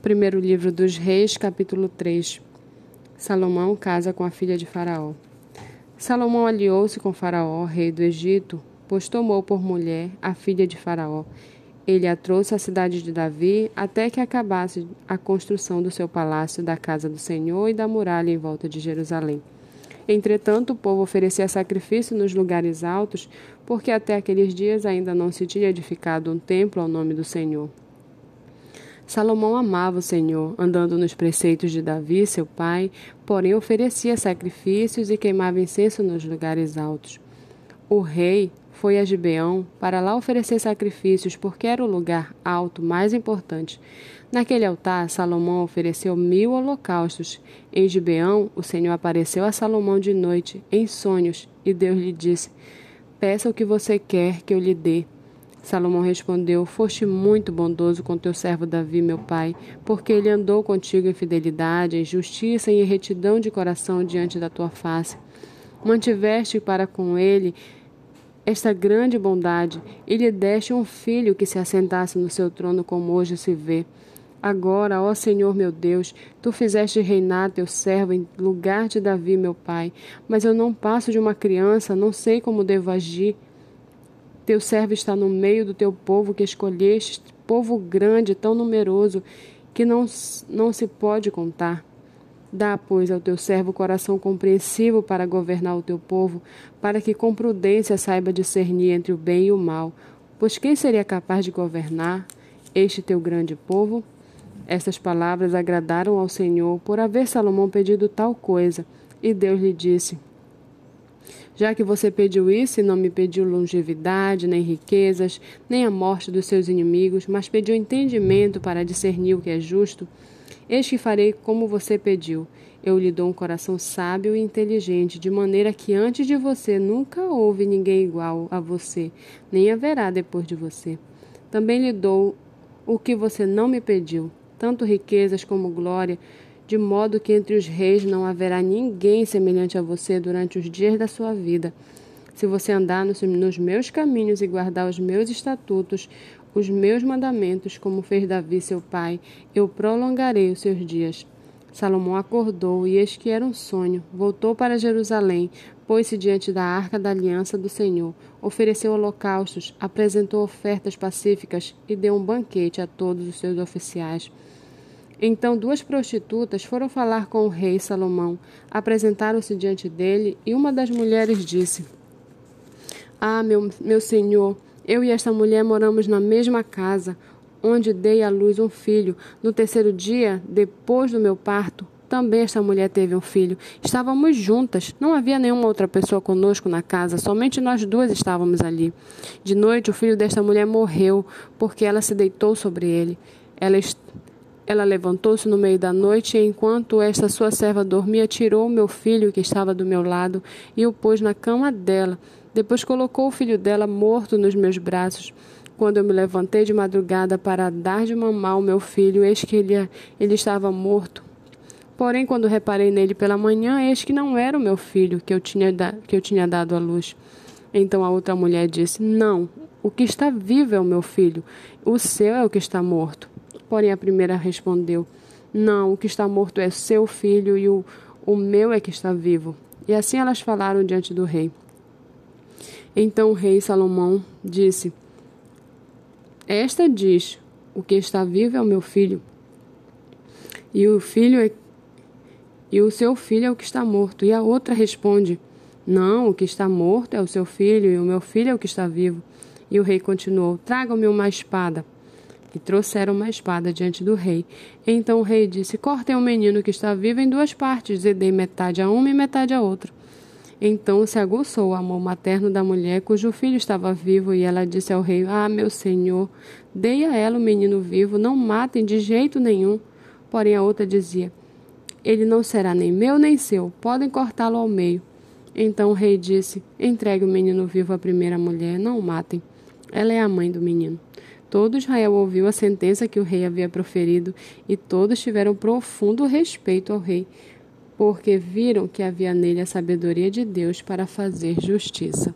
Primeiro livro dos Reis, capítulo 3. Salomão casa com a filha de Faraó. Salomão aliou-se com Faraó, rei do Egito, pois tomou por mulher a filha de Faraó. Ele a trouxe à cidade de Davi até que acabasse a construção do seu palácio, da casa do Senhor e da muralha em volta de Jerusalém. Entretanto, o povo oferecia sacrifício nos lugares altos, porque até aqueles dias ainda não se tinha edificado um templo ao nome do Senhor. Salomão amava o Senhor, andando nos preceitos de Davi, seu pai, porém oferecia sacrifícios e queimava incenso nos lugares altos. O rei foi a Gibeão para lá oferecer sacrifícios, porque era o lugar alto mais importante. Naquele altar, Salomão ofereceu mil holocaustos. Em Gibeão, o Senhor apareceu a Salomão de noite, em sonhos, e Deus lhe disse: Peça o que você quer que eu lhe dê. Salomão respondeu: Foste muito bondoso com teu servo Davi, meu pai, porque ele andou contigo em fidelidade, em justiça e em retidão de coração diante da tua face. Mantiveste para com ele esta grande bondade e lhe deste um filho que se assentasse no seu trono, como hoje se vê. Agora, ó Senhor meu Deus, tu fizeste reinar teu servo em lugar de Davi, meu pai, mas eu não passo de uma criança, não sei como devo agir. Teu servo está no meio do teu povo que escolheste, povo grande, tão numeroso, que não, não se pode contar. Dá, pois, ao teu servo coração compreensivo para governar o teu povo, para que com prudência saiba discernir entre o bem e o mal. Pois quem seria capaz de governar este teu grande povo? Estas palavras agradaram ao Senhor por haver Salomão pedido tal coisa. E Deus lhe disse: já que você pediu isso e não me pediu longevidade, nem riquezas, nem a morte dos seus inimigos, mas pediu entendimento para discernir o que é justo, eis que farei como você pediu. Eu lhe dou um coração sábio e inteligente, de maneira que antes de você nunca houve ninguém igual a você, nem haverá depois de você. Também lhe dou o que você não me pediu, tanto riquezas como glória, de modo que entre os reis não haverá ninguém semelhante a você durante os dias da sua vida. Se você andar nos, meus caminhos e guardar os meus estatutos, os meus mandamentos, como fez Davi seu pai, eu prolongarei os seus dias. Salomão acordou, e eis que era um sonho. Voltou para Jerusalém, pôs-se diante da arca da aliança do Senhor, ofereceu holocaustos, apresentou ofertas pacíficas e deu um banquete a todos os seus oficiais. Então duas prostitutas foram falar com o rei Salomão, apresentaram-se diante dele, e uma das mulheres disse: Ah, meu, meu senhor, eu e esta mulher moramos na mesma casa, onde dei à luz um filho. No terceiro dia, depois do meu parto, também esta mulher teve um filho. Estávamos juntas, não havia nenhuma outra pessoa conosco na casa, somente nós duas estávamos ali. De noite, o filho desta mulher morreu, porque ela se deitou sobre ele. Ela ela levantou-se no meio da noite e, enquanto esta sua serva dormia, tirou meu filho que estava do meu lado e o pôs na cama dela. Depois colocou o filho dela morto nos meus braços. Quando eu me levantei de madrugada para dar de mamar ao meu filho, eis que ele, ele estava morto. Porém, quando reparei nele pela manhã, eis que não era o meu filho que eu tinha, que eu tinha dado à luz. Então a outra mulher disse: Não, o que está vivo é o meu filho, o seu é o que está morto. Porém, a primeira respondeu: Não, o que está morto é seu filho e o, o meu é que está vivo. E assim elas falaram diante do rei. Então o rei Salomão disse: Esta diz: O que está vivo é o meu filho, e o filho é, e o seu filho é o que está morto. E a outra responde: Não, o que está morto é o seu filho, e o meu filho é o que está vivo. E o rei continuou: Traga-me uma espada. E trouxeram uma espada diante do rei. Então o rei disse: Cortem o menino que está vivo em duas partes, e dei metade a uma e metade a outra. Então se aguçou o amor materno da mulher, cujo filho estava vivo, e ela disse ao rei: Ah, meu senhor, dei a ela o menino vivo, não matem de jeito nenhum. Porém a outra dizia: Ele não será nem meu nem seu, podem cortá-lo ao meio. Então o rei disse: Entregue o menino vivo à primeira mulher, não o matem. Ela é a mãe do menino. Todo Israel ouviu a sentença que o rei havia proferido e todos tiveram profundo respeito ao rei, porque viram que havia nele a sabedoria de Deus para fazer justiça.